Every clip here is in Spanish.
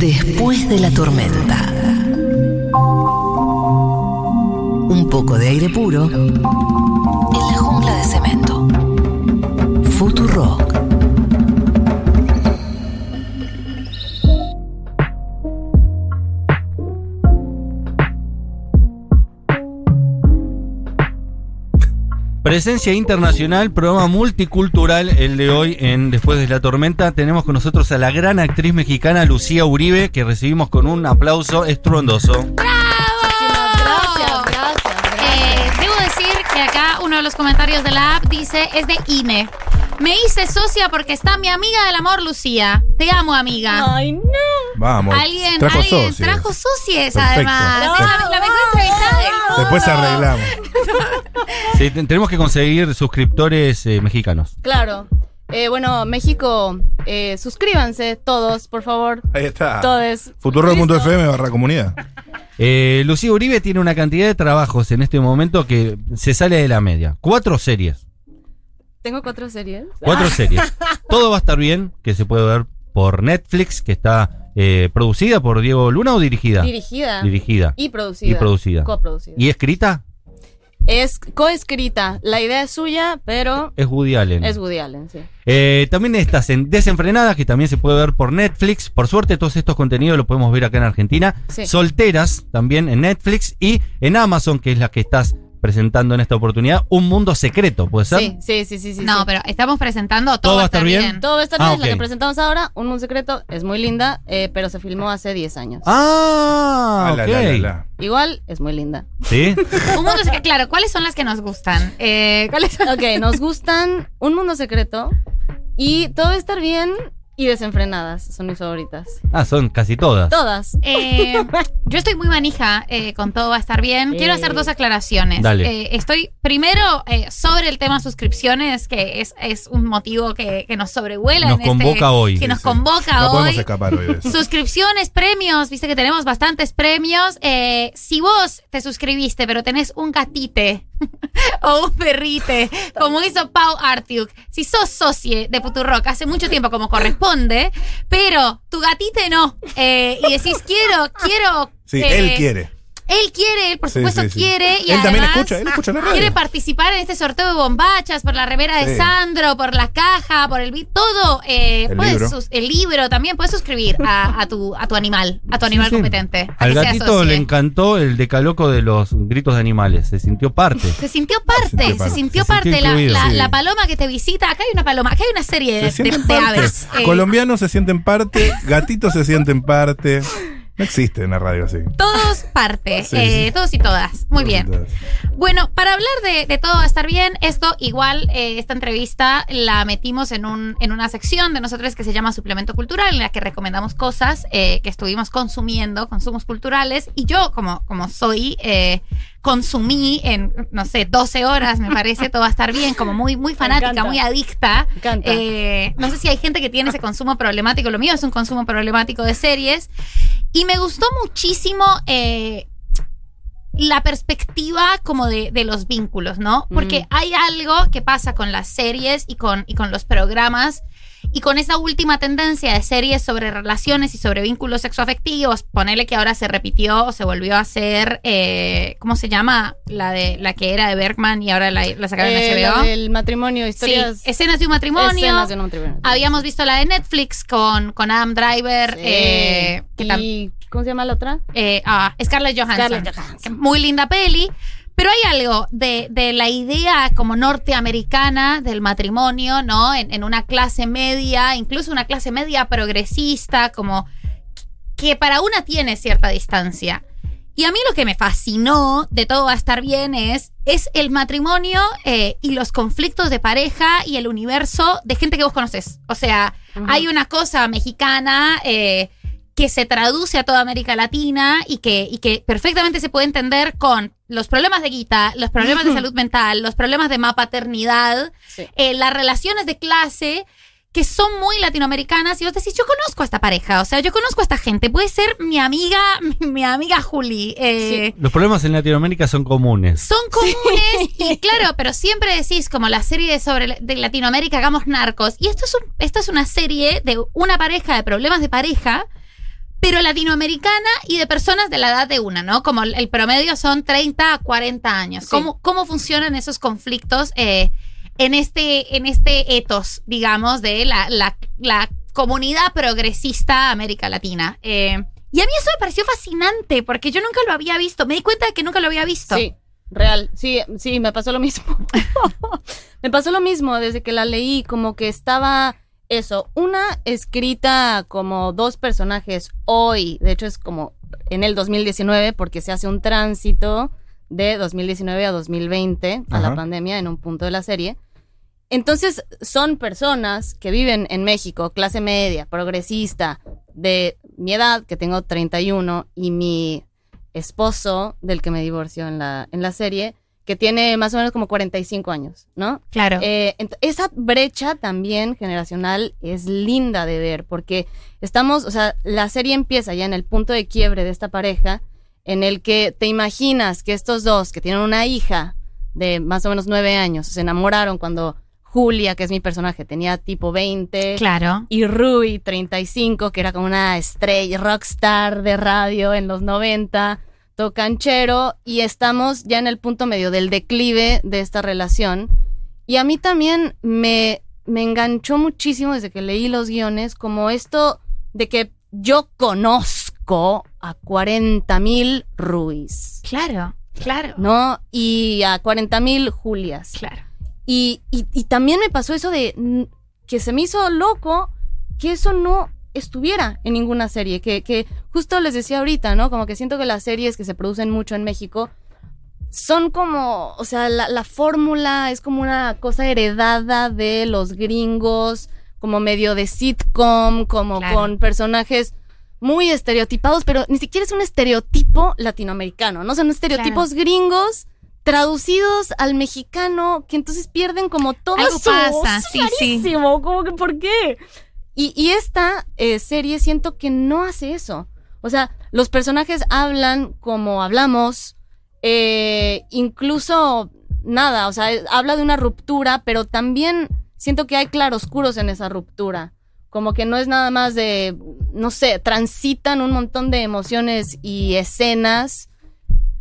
Después de la tormenta. Un poco de aire puro Presencia internacional, programa multicultural, el de hoy en Después de la Tormenta. Tenemos con nosotros a la gran actriz mexicana Lucía Uribe, que recibimos con un aplauso estruendoso. Gracias, gracias, Eh, debo decir que acá uno de los comentarios de la app dice es de INE. Me hice socia porque está mi amiga del amor, Lucía. Te amo, amiga. Ay, no. Vamos. Alguien, trajo alguien socios. trajo socies, además. No, la, la mejor entrevistada del mundo. Después arreglamos. Sí, te- tenemos que conseguir suscriptores eh, mexicanos. Claro. Eh, bueno, México, eh, suscríbanse todos, por favor. Ahí está. Todos. Futuro.fm barra comunidad. Eh, Lucía Uribe tiene una cantidad de trabajos en este momento que se sale de la media. Cuatro series. Tengo cuatro series. Cuatro series. Todo va a estar bien, que se puede ver por Netflix, que está eh, producida por Diego Luna o dirigida. Dirigida. Dirigida. Y producida. Y producida. Coproducida. ¿Y escrita? Es coescrita. La idea es suya, pero Es Woody Allen. es Woody Allen, sí. Eh, también estás en Desenfrenadas, que también se puede ver por Netflix. Por suerte, todos estos contenidos los podemos ver acá en Argentina. Sí. Solteras, también en Netflix. Y en Amazon, que es la que estás presentando en esta oportunidad. Un mundo secreto, ¿puede ser? Sí, sí, sí, sí, sí. No, sí. pero estamos presentando todo, va a estar bien. Todo va a estar Ah, bien, la ok. que presentamos ahora, Un Mundo Secreto, es muy linda, eh, pero se filmó hace 10 años. Ah, Ah, la, la, la, la. Igual, es muy linda. ¿Sí? Un mundo secreto. Claro, ¿cuáles son las que nos gustan? Eh, ¿Cuáles son? Ok, nos gustan Un Mundo Secreto y Todo va a estar bien y Desenfrenadas, son mis favoritas. Ah, son casi todas. Todas. Eh, yo estoy muy manija eh, con todo va a estar bien. Quiero Eh. hacer dos aclaraciones. Dale. Eh, estoy primero eh, sobre el tema suscripciones, que es, es un motivo que, que nos sobrevuela. Nos en convoca este- hoy. Que Sí, nos sí. convoca No podemos hoy. escapar hoy de eso. Suscripciones, premios, viste que tenemos bastantes premios. Eh, si vos te suscribiste, pero tenés un gatite o un perrite, como hizo Pau Artiuk, si sos socie de Futurock hace mucho tiempo como corresponde, pero tu gatite no, eh, y decís quiero, quiero. Sí, eh, él quiere. Él quiere, él por Sí, supuesto sí, sí. quiere. Y Él también además escucha, él escucha la radio. Quiere participar en este sorteo de bombachas, por la remera de Sí. Sandro, por la caja, por el todo. Eh, El puedes libro. el libro también, puedes suscribir a, a tu, a tu animal, a tu animal sí. competente. a Al gatito le encantó el decaloco de los gritos de animales. Se sintió parte. Se sintió parte, sintió se parte. sintió Se sintió parte. La, incluido, la- sí. la paloma que te visita, acá hay una paloma, acá hay una serie de, Se de- sienten de parte. aves. eh, Colombianos se sienten parte, gatitos se sienten parte. No existe una radio así. todos parte, Sí, eh, sí. todos y todas. Muy bien. Bueno, para hablar de, de todo va a estar bien, esto igual, eh, esta entrevista la metimos en, un, en una sección de nosotros que se llama Suplemento Cultural, en la que recomendamos cosas eh, que estuvimos consumiendo, consumos culturales, y yo, como, como soy, eh, consumí en, no sé, 12 horas, me parece, todo va a estar bien, como muy, muy fanática, muy adicta. Me encanta. Eh, no sé si hay gente que tiene ese consumo problemático, lo mío es un consumo problemático de series, y me gustó muchísimo... eh, la perspectiva como de, de los vínculos, ¿no? Porque Mm. hay algo que pasa con las series y con, y con los programas y con esa última tendencia de series sobre relaciones y sobre vínculos sexoafectivos, ponele que ahora se repitió o se volvió a hacer, eh, ¿cómo se llama? La de la que era de Bergman y ahora la, la sacaron Eh, en la HBO. del matrimonio, Sí, historias. escenas de un matrimonio. escenas de un matrimonio. Habíamos visto la de Netflix con, con Adam Driver, Sí. eh, que y, ¿Cómo se llama la otra? eh, ah, Scarlett Johansson. Scarlett Johansson. Muy linda peli. Pero hay algo de, de la idea como norteamericana del matrimonio, ¿no? En, en una clase media, incluso una clase media progresista, como que para una tiene cierta distancia. Y a mí lo que me fascinó de todo va a estar bien es, es el matrimonio eh, y los conflictos de pareja y el universo de gente que vos conoces. O sea, hay una cosa mexicana eh, que se traduce a toda América Latina y que, y que perfectamente se puede entender con los problemas de guita, los problemas de salud mental, los problemas de paternidad, Sí. eh, las relaciones de clase que son muy latinoamericanas y vos decís, yo conozco a esta pareja, o sea, yo conozco a esta gente, puede ser mi amiga, mi, mi amiga Juli. eh, Los problemas en Latinoamérica son comunes. son comunes y claro, pero siempre decís como la serie de sobre de Latinoamérica hagamos narcos y esto es un, esto es una serie de una pareja de problemas de pareja, pero latinoamericana y de personas de la edad de una, ¿no? Como el promedio son 30 a 40 años. Sí. ¿Cómo, ¿Cómo funcionan esos conflictos eh, en, este, en este etos, digamos, de la, la- la comunidad progresista América Latina? Eh, y a mí eso me pareció fascinante porque yo nunca lo había visto. Me di cuenta de que nunca lo había visto. Sí, real. Sí, sí, me pasó lo mismo. me pasó lo mismo desde que la leí, como que estaba eso, una escrita como dos personajes hoy, de hecho es como en el 2019 porque se hace un tránsito de 2019 a 2020 a la Ajá. pandemia en un punto de la serie. Entonces son personas que viven en México, clase media, progresista, de mi edad, que tengo 31, y mi esposo, del que me divorció en la, en la serie, que tiene más o menos como 45 años, ¿no? Claro. Eh, esa brecha también generacional es linda de ver porque estamos, o sea, la serie empieza ya en el punto de quiebre de esta pareja en el que te imaginas que estos dos que tienen una hija de más o menos nueve años se enamoraron cuando Julia, que es mi personaje, tenía tipo 20 claro. y Rui 35, que era como una estrella, rockstar de radio en los 90, tocanchero, y estamos ya en el punto medio del declive de esta relación. Y a mí también me, me enganchó muchísimo desde que leí los guiones, como esto de que yo conozco a 40 mil Ruiz, Claro. Claro. ¿no? Y a 40 mil Julias. Claro. Y, y- y también me pasó eso de que se me hizo loco que eso no estuviera en ninguna serie. Que, que justo les decía ahorita, ¿no? Como que siento que las series que se producen mucho en México son como, o sea, la, la fórmula es como una cosa heredada de los gringos, como medio de sitcom, como Claro. con personajes muy estereotipados, pero ni siquiera es un estereotipo latinoamericano, ¿no? Son estereotipos gringos traducidos al mexicano que entonces pierden como todo Algo su... pasa, sí, como que ¿por qué? Y, y esta eh, serie siento que no hace eso. O sea, los personajes hablan como hablamos, eh, incluso nada, o sea, eh, habla de una ruptura, pero también siento que hay claroscuros en esa ruptura. Como que no es nada más de, no sé, transitan un montón de emociones y escenas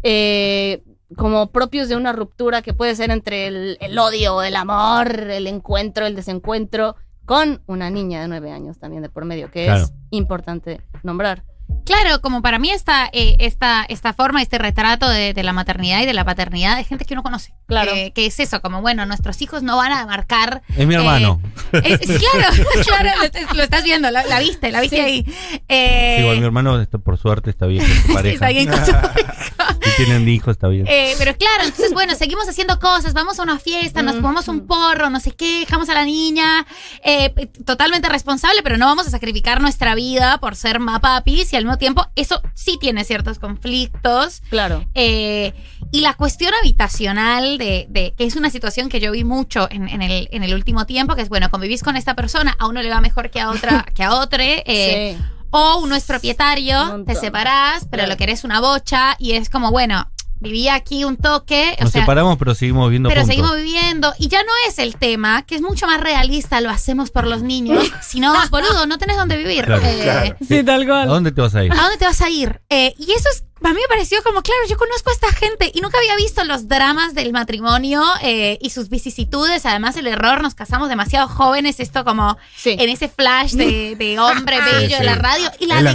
eh, como propios de una ruptura que puede ser entre el, el odio, el amor, el encuentro, el desencuentro, con una niña de nueve años también de por medio, que Claro. es importante nombrar. Claro, como para mí esta, eh, esta, esta forma, este retrato de, de la maternidad y de la paternidad de gente que uno conoce. Claro. Eh, que es eso, como bueno, nuestros hijos no van a marcar. Es mi hermano. Es- es- claro, claro, lo, estás- lo estás viendo, la, la viste, la viste Sí. ahí. Eh, Igual mi hermano, está, por suerte, está bien con su pareja. está bien con su Si tienen hijos, está bien. Eh, pero claro, entonces, bueno, seguimos haciendo cosas, vamos a una fiesta, nos fumamos un porro, no sé qué, dejamos a la niña, eh, totalmente responsable, pero no vamos a sacrificar nuestra vida por ser mapapis y al mismo tiempo eso sí tiene ciertos conflictos. Claro. Eh, y la cuestión habitacional, de, de- que es una situación que yo vi mucho en, en el, en el último tiempo, que es, bueno, convivís con esta persona, a uno le va mejor que a otra, que a otro, eh, sí. o uno es propietario, te separás, pero Claro. lo querés una bocha y es como, bueno, viví aquí un toque, o Nos sea, separamos, pero seguimos viviendo pero juntos. seguimos viviendo y ya no es el tema, que es mucho más realista, lo hacemos por los niños, sino, boludo, no tenés dónde vivir. Claro, Eh, claro. Sí, tal ¿A dónde te vas a ir? ¿A dónde te vas a ir? Eh, y eso es, a mí me pareció como, claro, yo conozco a esta gente y nunca había visto los dramas del matrimonio eh, y sus vicisitudes. Además, el error, nos casamos demasiado jóvenes, esto como Sí. en ese flash de, de hombre Sí, bello de sí. la radio y la Es la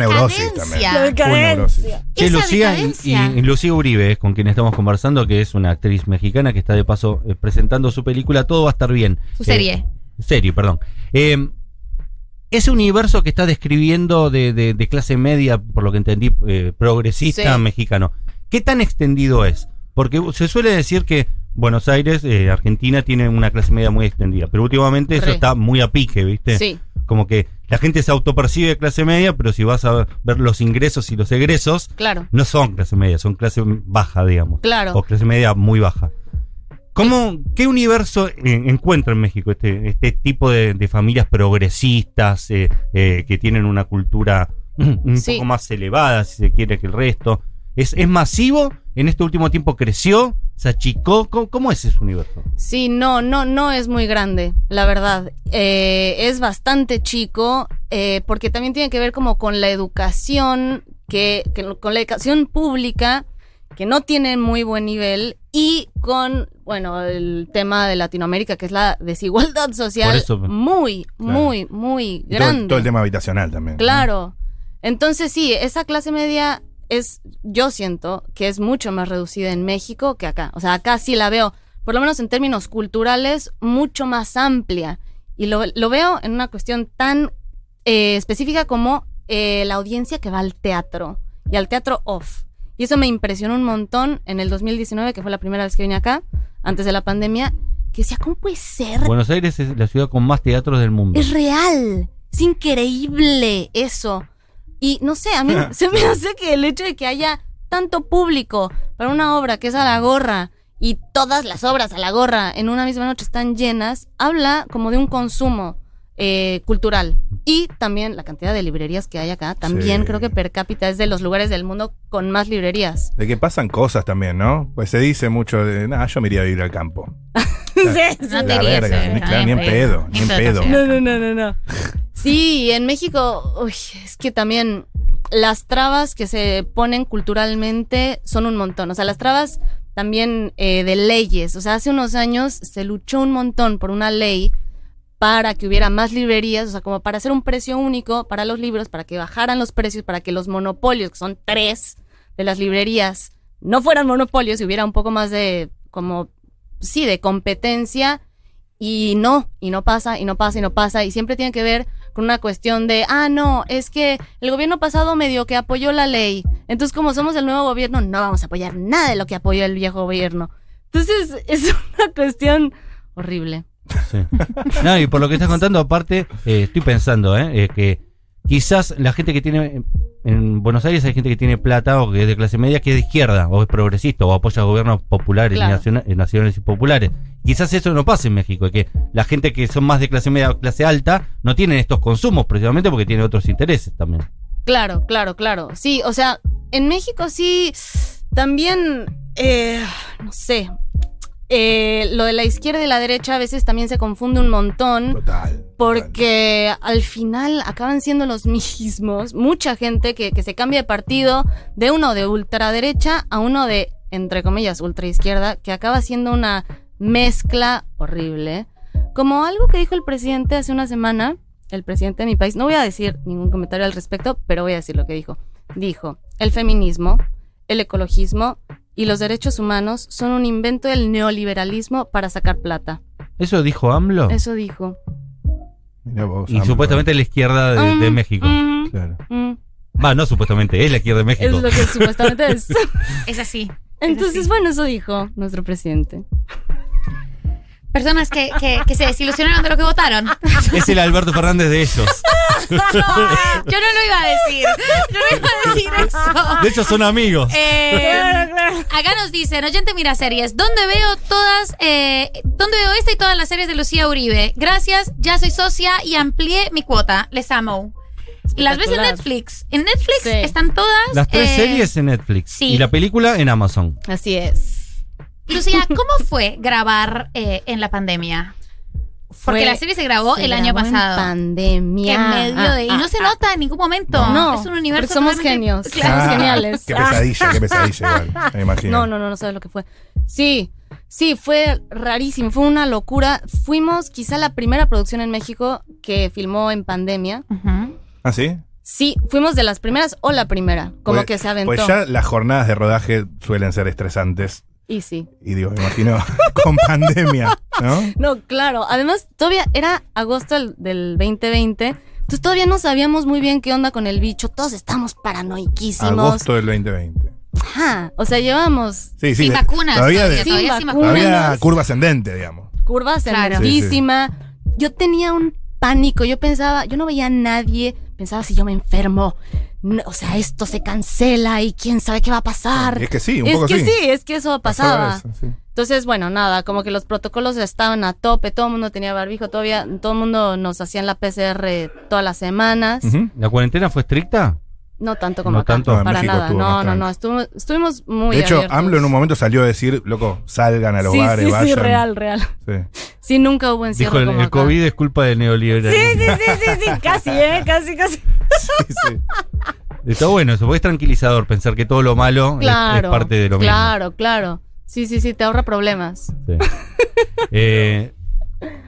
decadencia. Che, Lucía y, decadencia. y Lucía Uribe, con quien estamos conversando, que es una actriz mexicana que está de paso eh, presentando su película Todo va a estar bien. Su Eh, serie. serie, perdón. Eh, ese universo que está describiendo de, de- de clase media, por lo que entendí, eh, progresista Sí. mexicano, ¿qué tan extendido es? Porque se suele decir que Buenos Aires, eh, Argentina, tiene una clase media muy extendida, pero últimamente eso Re. está muy a pique, ¿viste? Sí. Como que la gente se autopercibe de clase media, pero si vas a ver los ingresos y los egresos, Claro. no son clase media, son clase baja, digamos. Claro. O clase media muy baja. ¿Cómo, ¿Qué universo encuentra en México este, este tipo de, de familias progresistas eh, eh, que tienen una cultura un Sí. poco más elevada, si se quiere, que el resto? ¿Es, es masivo? ¿En este último tiempo creció? ¿Se achicó? ¿Cómo, cómo es ese universo? Sí, no, no, no es muy grande, la verdad. Eh, es bastante chico, eh, porque también tiene que ver como con la educación, que, que- con la educación pública, que no tiene muy buen nivel, y con, bueno, el tema de Latinoamérica, que es la desigualdad social, eso- muy, Claro. muy, muy Y todo, grande. todo el tema habitacional también. ¿no? Claro. Entonces sí, esa clase media es, yo siento que es mucho más reducida en México que acá. O sea, acá sí la veo, por lo menos en términos culturales, mucho más amplia. Y lo, lo veo en una cuestión tan eh, específica como eh, la audiencia que va al teatro y al teatro off. Y eso me impresionó un montón en el 2019, que fue la primera vez que vine acá, antes de la pandemia, que decía, ¿cómo puede ser Buenos Aires es la ciudad con más teatros del mundo. es real. Es increíble eso. Y no sé, a mí se me hace que el hecho de que haya tanto público para una obra que es a la gorra y todas las obras a la gorra en una misma noche están llenas, habla como de un consumo eh, cultural. Y también la cantidad de librerías que hay acá, también Sí. creo que per cápita es de los lugares del mundo con más librerías. De que pasan cosas también, ¿no? Pues se dice mucho de, nah, yo me iría a vivir al campo. No La te irías, verga, ni- claro, ni en pedo, ni en pedo. No, no, no, no, no. Sí, en México, uy, es que también las trabas que se ponen culturalmente son un montón. O sea, las trabas también eh, de leyes. O sea, hace unos años se luchó un montón por una ley para que hubiera más librerías, o sea, como para hacer un precio único para los libros, para que bajaran los precios, para que los monopolios, que son tres de las librerías, no fueran monopolios y hubiera un poco más de, como, sí, de competencia. Y no, y no pasa, y no pasa, y no pasa, y siempre tiene que ver con una cuestión de, ah, no, es que el gobierno pasado medio que apoyó la ley, entonces como somos el nuevo gobierno, no vamos a apoyar nada de lo que apoyó el viejo gobierno. Entonces es una cuestión horrible. Sí. No, y por lo que estás contando, aparte, eh, estoy pensando, ¿eh? eh, que quizás la gente que tiene. En Buenos Aires hay gente que tiene plata o que es de clase media que es de izquierda o es progresista o apoya gobiernos populares, Claro. naciona- eh, nacionales y populares. Quizás eso no pasa en México, que la gente que son más de clase media o clase alta no tienen estos consumos precisamente porque tienen otros intereses también. Claro, claro, claro. Sí, o sea, en México sí, también, eh, no sé, eh, lo de la izquierda y la derecha a veces también se confunde un montón. Total. total. Porque al final acaban siendo los mismos. Mucha gente que, que se cambia de partido de uno de ultraderecha a uno de, entre comillas, ultraizquierda, que acaba siendo una mezcla horrible. Como algo que dijo el presidente hace una semana, el presidente de mi país, no voy a decir ningún comentario al respecto, pero voy a decir lo que dijo. Dijo, el feminismo, el ecologismo y los derechos humanos son un invento del neoliberalismo para sacar plata. ¿Eso dijo AMLO? Eso dijo. Mirá vos, y AMLO. supuestamente la izquierda de, de Mm, México. mm, Claro. mm. Va, no supuestamente, es la izquierda de Es México. lo que supuestamente es. Es así. Entonces, así. bueno, eso dijo nuestro presidente. Personas que, que, que se desilusionaron de lo que votaron. Es el Alberto Fernández de ellos. yo no lo iba a decir. Yo no iba a decir eso. De hecho, son amigos. Eh, acá nos dicen, oyente mira series, ¿dónde veo todas, eh, dónde veo esta y todas las series de Lucía Uribe? Gracias, ya soy socia y amplié mi cuota. Les amo. Las ves en. Netflix. En Netflix Sí. están todas. Las tres eh, series en Netflix sí. y la película en Amazon. Así es. Lucía, ¿cómo fue grabar eh, en la pandemia? Porque Fue- la serie se grabó se el año grabó en pasado. pandemia. En medio de. Y Ah, no se ah, nota en ningún momento. No, es un universo. somos genios. Claro. Somos geniales. Qué pesadilla, qué pesadilla igual, me imagino. No, no, no, no sabes lo que fue. Sí, sí, fue rarísimo, fue una locura. Fuimos quizá la primera producción en México que filmó en pandemia. Ujú. ¿Ah, sí? Sí, fuimos de las primeras o la primera, como Pues- que se aventó. Pues ya las jornadas de rodaje suelen ser estresantes. Y sí. Y digo, me imagino con pandemia, ¿no? No, claro. Además, todavía era agosto del, del 2020. Entonces todavía no sabíamos muy bien qué onda con el bicho. Todos estamos paranoiquísimos. Agosto del 2020. Ajá. O sea, llevamos Sí, sí. Sin de- vacunas. Todavía, de- Sin todavía sin vacunas. todavía curva ascendente, digamos. curva Claro. ascendidísima. Yo tenía un pánico. Yo pensaba, yo no veía a nadie. Pensaba si yo me enfermo. no, o sea, esto se cancela y quién sabe qué va a pasar. Es que sí, un es poco que sí. sí, es que eso pasaba. Pasaba eso, sí. Entonces, bueno, nada, como que los protocolos estaban a tope, todo el mundo tenía barbijo, todavía todo el mundo nos hacían la PCR todas las semanas. ¿La cuarentena fue estricta? No tanto como No acá, tanto. Para México nada. No, no, no, estuvimos, estuvimos muy De hecho, abiertos. AMLO en un momento salió a decir, loco, salgan a los sí, bares, sí, vayan. sí, real, real. Sí. Sí, nunca hubo encierro Dijo el, como el acá. COVID es culpa del neoliberalismo. Sí, sí, sí, sí, sí, casi, ¿eh? Casi, casi. Sí, sí. Está bueno eso, porque es tranquilizador pensar que todo lo malo es- Claro. es, parte de lo mismo. Claro, claro. Sí, sí, sí, te ahorra problemas. Sí. Eh,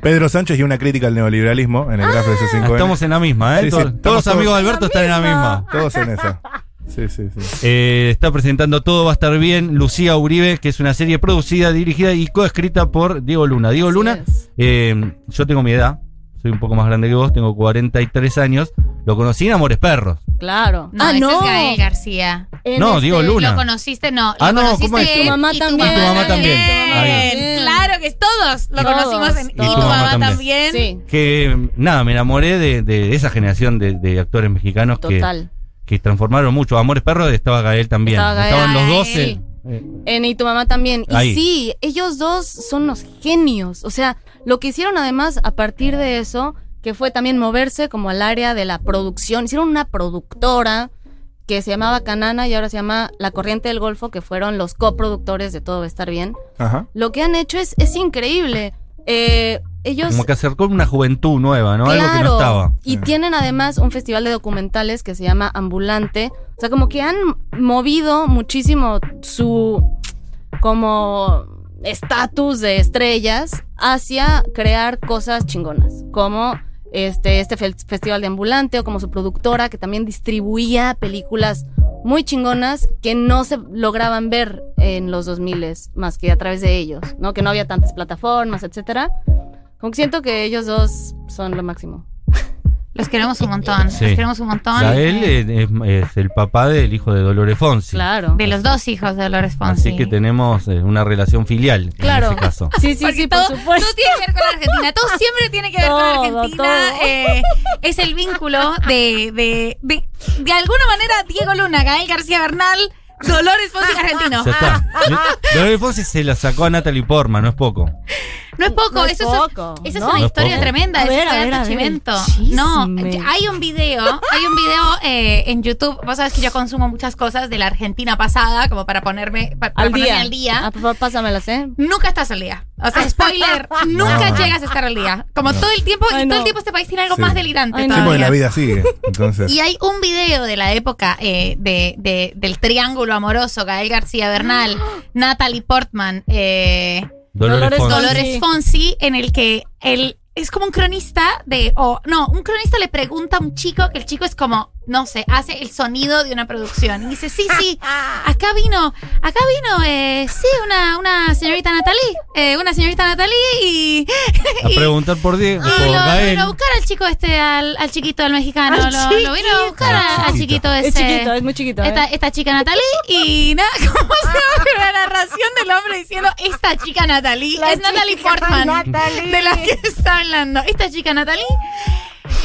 Pedro Sánchez y una crítica al neoliberalismo en el grafo de C5N. estamos en la misma, ¿eh? Sí, sí, Todos- todos- amigos de Alberto están en la misma. Todos en esa. Sí, sí, sí. Eh, está presentando Todo va a estar bien, Lucía Uribe, que es una serie producida, dirigida y coescrita por Diego Luna. Diego Así Luna, eh, yo tengo mi edad, soy un poco más grande que vos, tengo 43 años, lo conocí en Amores Perros. Claro. No, ah, ese no. es Gael García. En No, este- Diego Luna. ¿Lo conociste? No. Ah, lo no, conociste ¿cómo es? Tu mamá y también. Y tu mamá también. Ah, Bien. Claro que todos lo Todos, conocimos en, y tu mamá también. Sí, Que nada, me enamoré de, de esa generación de, de actores mexicanos que, total. que transformaron mucho. Amores Perros estaba Gael también. Estaba Gael. Estaban los 12. sí. Eh, En y tu mamá también. Ahí. Y sí, ellos dos son unos genios. O sea, lo que hicieron además a partir de eso, que fue también moverse como al área de la producción. Hicieron una productora que se llamaba Canana y ahora se llama La Corriente del Golfo, que fueron los coproductores de Todo va a estar bien. Ajá. Lo que han hecho es, es increíble. Eh, ellos... como que acercó una juventud nueva, ¿no? Algo que no estaba. Y Sí. tienen además un festival de documentales que se llama Ambulante. O sea, como que han movido muchísimo su como estatus de estrellas hacia crear cosas chingonas, como este, este fe- festival de ambulante o como su productora que también distribuía películas muy chingonas que no se lograban ver en los 2000 más que a través de ellos, ¿no? Que no había tantas plataformas, etcétera. Como que siento que ellos dos son lo máximo. Los queremos un montón. Sí. Los queremos un montón. Gael Eh, es, es el papá del hijo de Dolores Fonsi. Claro. de los dos hijos de Dolores Fonsi. Así que tenemos eh, una relación filial Claro. en ese caso. Sí, sí, Porque sí, todo, por supuesto. todo tiene que ver con Argentina. Todo siempre tiene que ver Todo, con Argentina. todo. Eh, es el vínculo de, de, de, de alguna manera, Diego Luna, Gael García Bernal, Dolores Fonsi argentino. Ya está. Dolores Fonsi se la sacó a Natalie Portman, no es poco. No es poco, No es eso es- poco, esa ¿no? es una No historia poco. tremenda. De Chimento. No, hay un video, hay un video eh, en YouTube. Vos sabés que yo consumo muchas cosas de la Argentina pasada, como para ponerme, para Al ponerme día. al día. Ah, por favor, pásamelas, ¿eh? Nunca estás al día. O sea, spoiler, nunca No. llegas a estar al día. Como todo el tiempo, Ay, y todo el tiempo este país tiene algo Sí. más delirante Ay. Sí, la vida sigue. Entonces. Y hay un video de la época eh, de, de- del triángulo amoroso, Gael García Bernal, Natalie Portman, eh, Dolores, Dolores Fonsi. Dolores Fonsi, en el que él es como un cronista de, o no, un cronista le pregunta a un chico que el chico es como, no sé, hace el sonido de una producción. Y dice, sí, sí, acá vino, acá vino, eh, sí, una, una señorita Natalie, eh, una señorita Natalie y... A y- preguntar por, Die- y por lo, vino a buscar al chico este, al, al chiquito, al mexicano. Al lo, lo vino a buscar Al al, al chiquito. ese. Es chiquito, es muy chiquito. ¿eh? Esta, esta chica Natalie y nada, ¿cómo se llama la narración del hombre diciendo esta chica Natalie? La es Natalie Portman Natalie. de la que está hablando. Esta chica Natalie.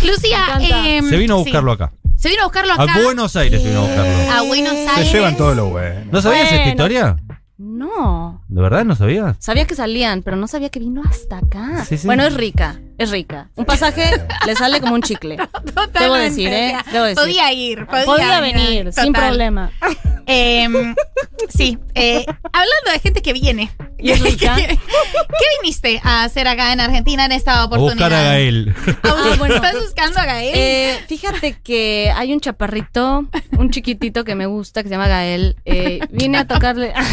Lucía, em, Se vino a sí. buscarlo acá. Se vino a buscarlo A acá. Buenos Aires se vino a buscarlo. A Buenos Se Aires. llevan todo lo bueno. ¿No sabías esta historia? No. ¿De verdad no sabías? Sabía que salían, pero no sabía que vino hasta acá. Sí, sí. Bueno, es rica, es rica. Un pasaje le sale como un chicle. Totalmente, Debo decir, ¿eh? Debo decir. Podía ir. Podía, Podía venir, sin problema. Em, sí, eh, hablando de gente que viene. ¿Y es rica? ¿Qué viniste a hacer acá en Argentina en esta A oportunidad? buscar a Gael. Ah, bueno. ¿Estás buscando a Gael? Eh, fíjate que hay un chaparrito, un chiquitito que me gusta, que se llama Gael. Eh, vine a tocarle a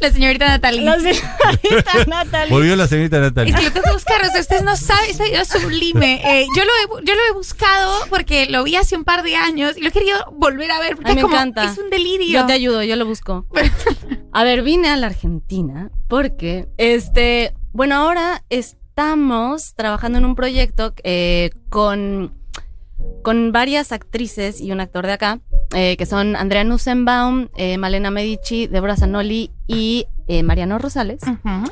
la señorita Natalie. la señorita Natalie. Volvió la señorita Es Natalia. que lo tengo que buscar, o sea, ustedes no saben, es sublime. Eh, yo, lo he, yo lo he buscado porque lo vi hace un par de años y lo he querido volver a ver porque Ay, es me como, encanta. es un delirio. Yo te ayudo, yo lo busco. A ver, vine a la Argentina porque, este, bueno, ahora estamos trabajando en un proyecto eh, con, con varias actrices y un actor de acá, eh, que son Andrea Nussenbaum, eh, Malena Medici, Deborah Zanoli y Mariano Rosales. Ujú.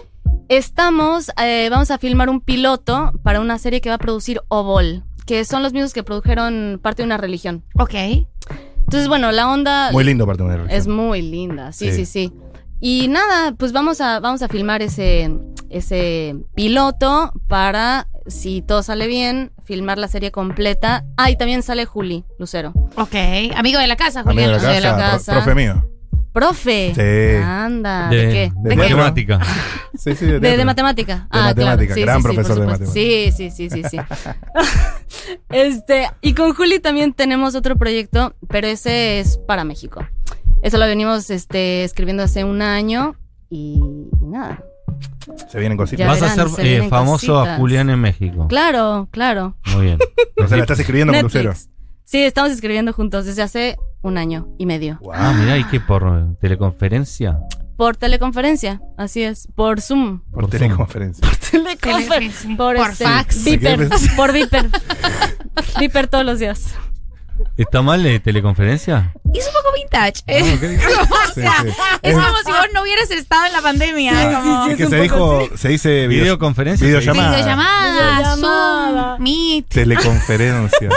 Estamos, eh, vamos a filmar un piloto para una serie que va a producir Obol, que son los mismos que produjeron parte de una religión. Ok. Entonces, bueno, la onda... Muy lindo para tener. Es muy linda, sí, sí, Sí. sí. Y nada, pues vamos a, vamos a filmar ese, ese piloto para, si todo sale bien, filmar la serie completa. Ah, y también sale Juli Lucero. Ok. Amigo de la casa, Amigo Julián. de la de la casa, casa. pro- profe mío. Profe. Sí. Anda. de, ¿De, qué? de ¿De matemática. Sí, sí, De, de matemática. De matemática, gran profesor de matemática. Sí, sí, sí, sí, sí. este, y con Juli también tenemos otro proyecto, pero ese es para México. Eso lo venimos este, escribiendo hace un año y, nada. Se vienen cositas. Vas a verán, hacer se eh, famoso a. Julián en México. Claro, claro. Muy bien. O sea, la estás escribiendo con Lucero. Sí, estamos escribiendo juntos desde hace un año y medio. Ah, mira, ¿y qué por eh, teleconferencia? Por teleconferencia, así es. Por Zoom. Por Por teleconferencia. Teleconfer- Sí, por, por este, fax. Viper. Por Viper. Viper todos los días. ¿Está mal de teleconferencia? Y es un poco vintage. Ah, ¿eh? ok. o sea, Sí, sí. es Es- como si vos no hubieras estado en la pandemia. Sí, como- sí, Es que se dijo, se dice video- ¿Videoconferencia? videollamada. Videollamada, Videollamada. Zoom, Meet. teleconferencia.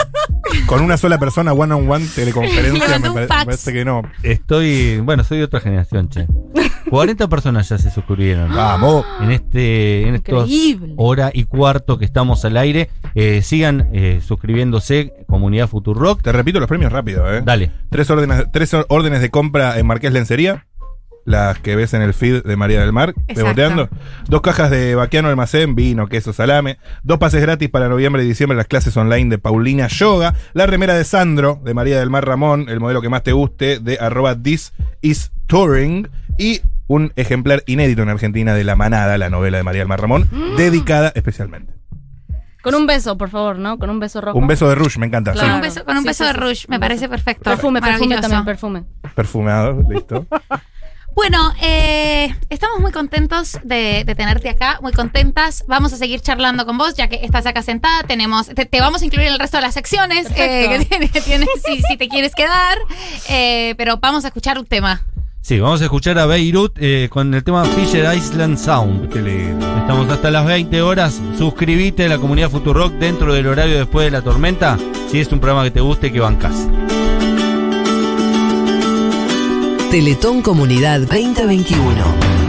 Con una sola persona, one on one, Le teleconferencia, me, pare- me parece que no. Estoy, bueno, soy de otra generación, che. 40 personas ya se suscribieron. Vamos. En este, en estos Increíble. hora y cuarto que estamos al aire. Eh, sigan eh, suscribiéndose, Comunidad Futurock. Te repito los premios rápido, ¿eh? Dale. Tres órdenes, tres órdenes de compra en Marqués Lencería. Las que ves en el feed de María del Mar, Exacto. beboteando. Dos cajas de Baquiano Almacén, vino, queso, salame. Dos pases gratis para noviembre y diciembre las clases online de Paulina Yoga. La remera de Sandro, de María del Mar Ramón, el modelo que más te guste, de arroba this is touring. Y un ejemplar inédito en Argentina de La Manada, la novela de María del Mar Ramón, dedicada especialmente. Con un beso, por favor, ¿no? Con un beso rojo. Un beso de Rush, me encanta. Con un beso, con un Sí, beso sí, de sí. me parece perfecto. Perfume, perfume también, perfume. Perfumado, listo. Bueno, eh, estamos muy contentos de, de tenerte acá, muy contentas. Vamos a seguir charlando con vos, ya que estás acá sentada. Tenemos, te, te vamos a incluir en el resto de las secciones eh, que tienes, si, si te quieres quedar. Eh, pero vamos a escuchar un tema. Sí, vamos a escuchar a Beirut eh, con el tema Fisher Island Sound. Estamos hasta las 20 horas. Suscríbete a la comunidad Futurock dentro del horario después de la tormenta. Si es un programa que te guste, que bancas. Teletón Comunidad 2021.